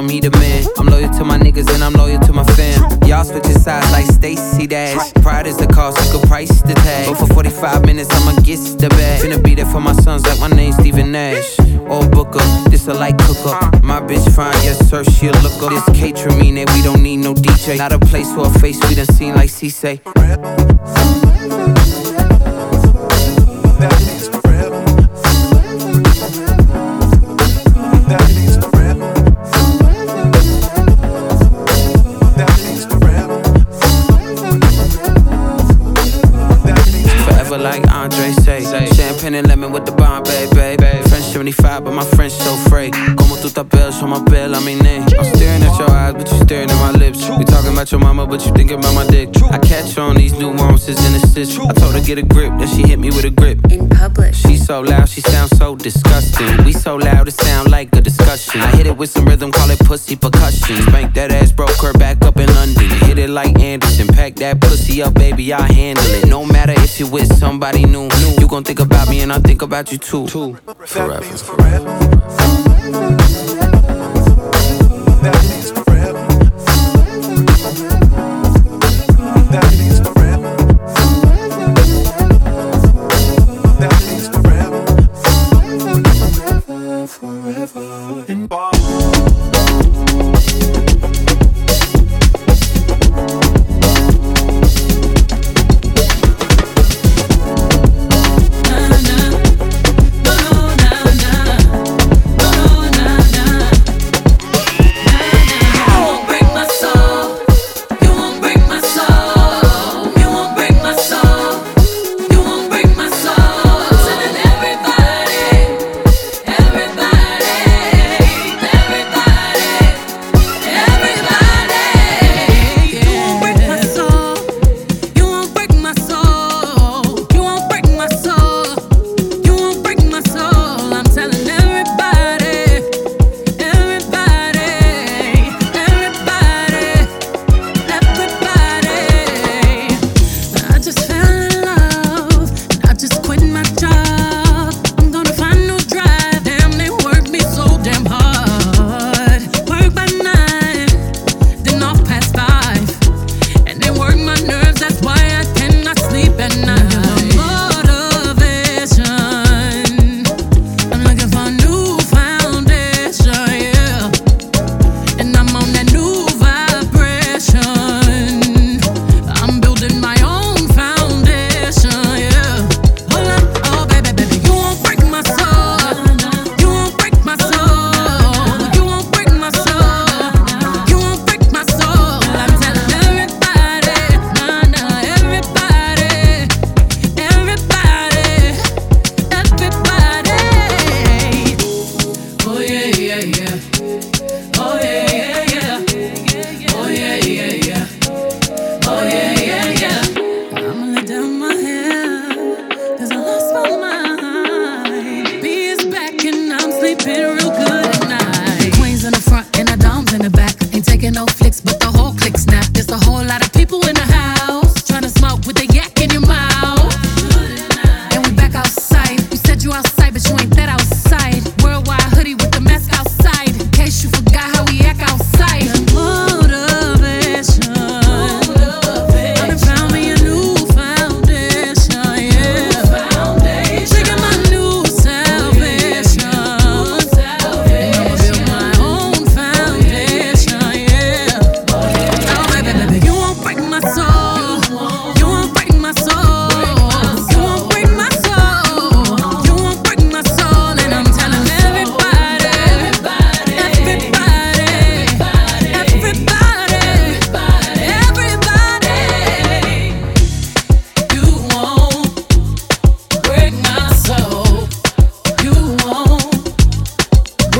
on me the man. I'm loyal to my niggas and I'm loyal to my fam. Y'all switching sides like Stacy Dash. Pride is the cost, you could price the tag. But for 45 minutes, I'ma get the bag. Finna be there for my sons like my name's Steven Nash. Or Booker, this a light cook up. My bitch fine, yes sir, she a up This catering, that we don't need no DJ. Not a place for a face we done seen like C say. get a grip, then she hit me with a grip. In public. She so loud, she sounds so disgusting. We so loud, it sound like a discussion. I hit it with some rhythm, call it pussy percussion. Spank that ass, broke her back up in London. Hit it like Anderson, pack that pussy up, baby, I handle it. No matter if you with somebody new, you gon' think about me and I think about you too. Forever. Forever. forever.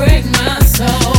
break my soul.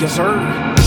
Yes, sir.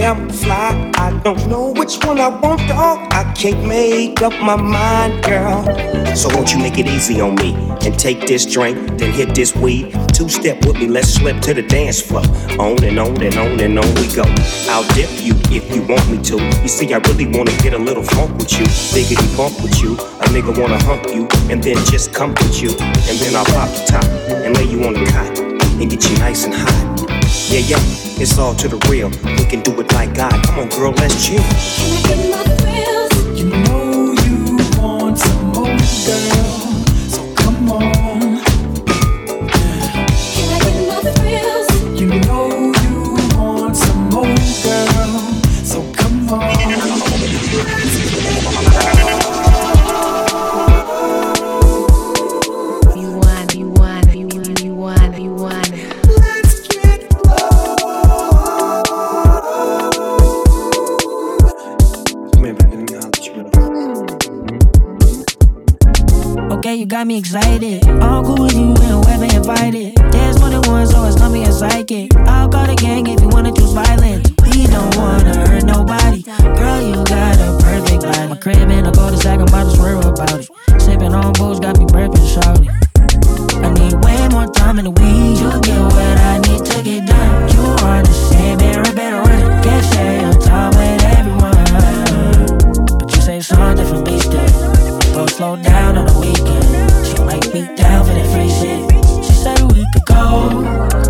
Can't know which one I want off. I can't make up my mind, girl. So won't you make it easy on me and take this drink, then hit this weed. Two step with me, let's slip to the dance floor. On and on and on and on we go. I'll dip you if you want me to. You see, I really wanna get a little funk with you, biggity bump with you. A nigga wanna hump you and then just comfort you, and then I'll pop the top and lay you on the cot and get you nice and hot. Yeah, yeah, it's all to the real. We can do it like God. Come on, girl, let's chill. Can I get my thrills? You got me excited. All cool with you and whoever invited. There's more than one, so it's not me a psychic. I'll call the gang if you wanna choose violence. We don't wanna hurt nobody. Girl, you got a perfect body. My crib in a cul-de-sac, I'm about swear about it. Sipping on booze, got me burping shortly. I need way more time in the weed. You get what I need to get done. You are the same, better, better run. Can't share your time with everyone. But you say something for me still. Go slow down on the weekend. Might be down for that free shit. She said we could go,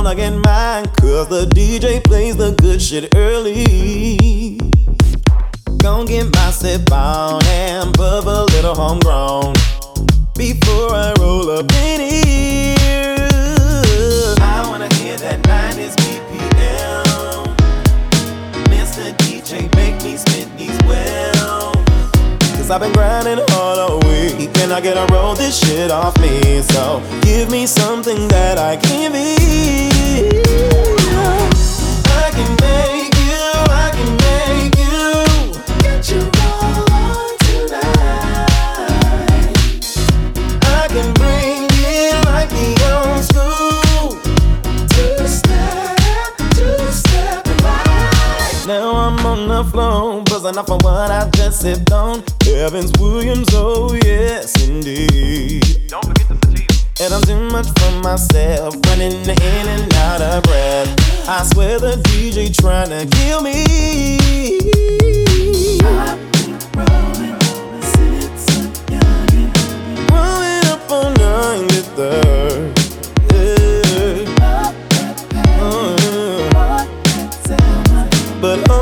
if I get mine. Cause the DJ plays the good shit early. gon' get my sip on and puff a little homegrown before I roll up in here. I wanna hear that 90s BPM. Mr. DJ, make me spin these well. Cause I've been grinding all week. Can I get a roll this shit off me? So give me something that I can be. I'm on the floor, buzzing off of what I just sipped on. Evans Williams, oh yes indeed. Don't forget the sativa. And I'm too much for myself, running in and out of breath. I swear the DJ trying to kill me. Rolling up on 93rd. Yeah. Uh, but home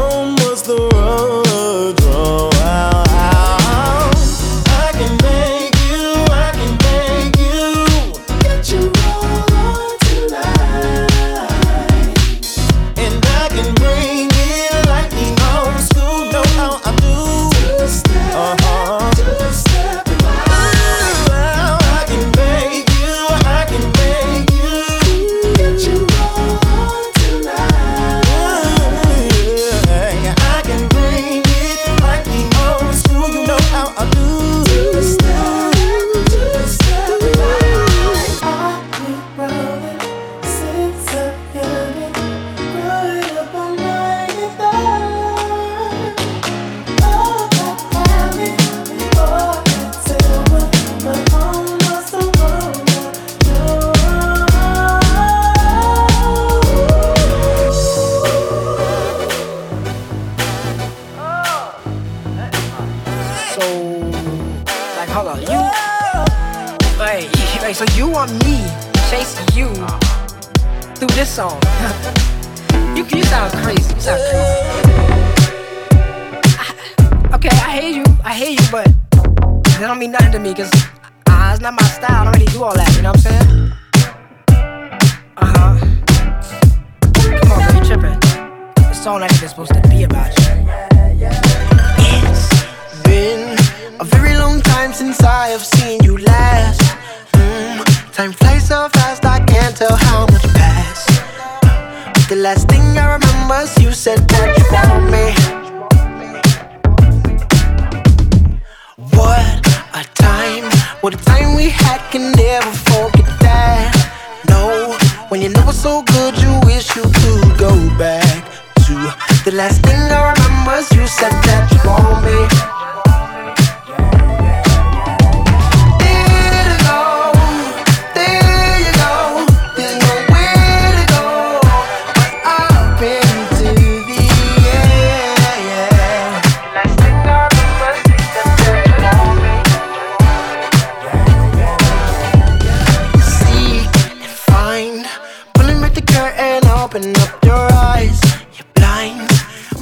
that don't mean nothing to me, cause uh, it's not my style. I don't really do all that. You know what I'm saying? Uh huh. Come on, bro, you tripping? This song ain't even supposed to be about you. It's been a very long time since I have seen you last. Mm, time flies so fast, I can't tell how much passed. The last thing I remember is you said that you want me. What a time we had, can never forget that. No, when you know it's so good, you wish you could go back to the last thing I remember is you said that you want me. Open up your eyes. You're blind,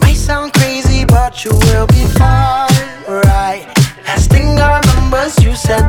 might sound crazy, but you will be fine, right? Last thing I remember you said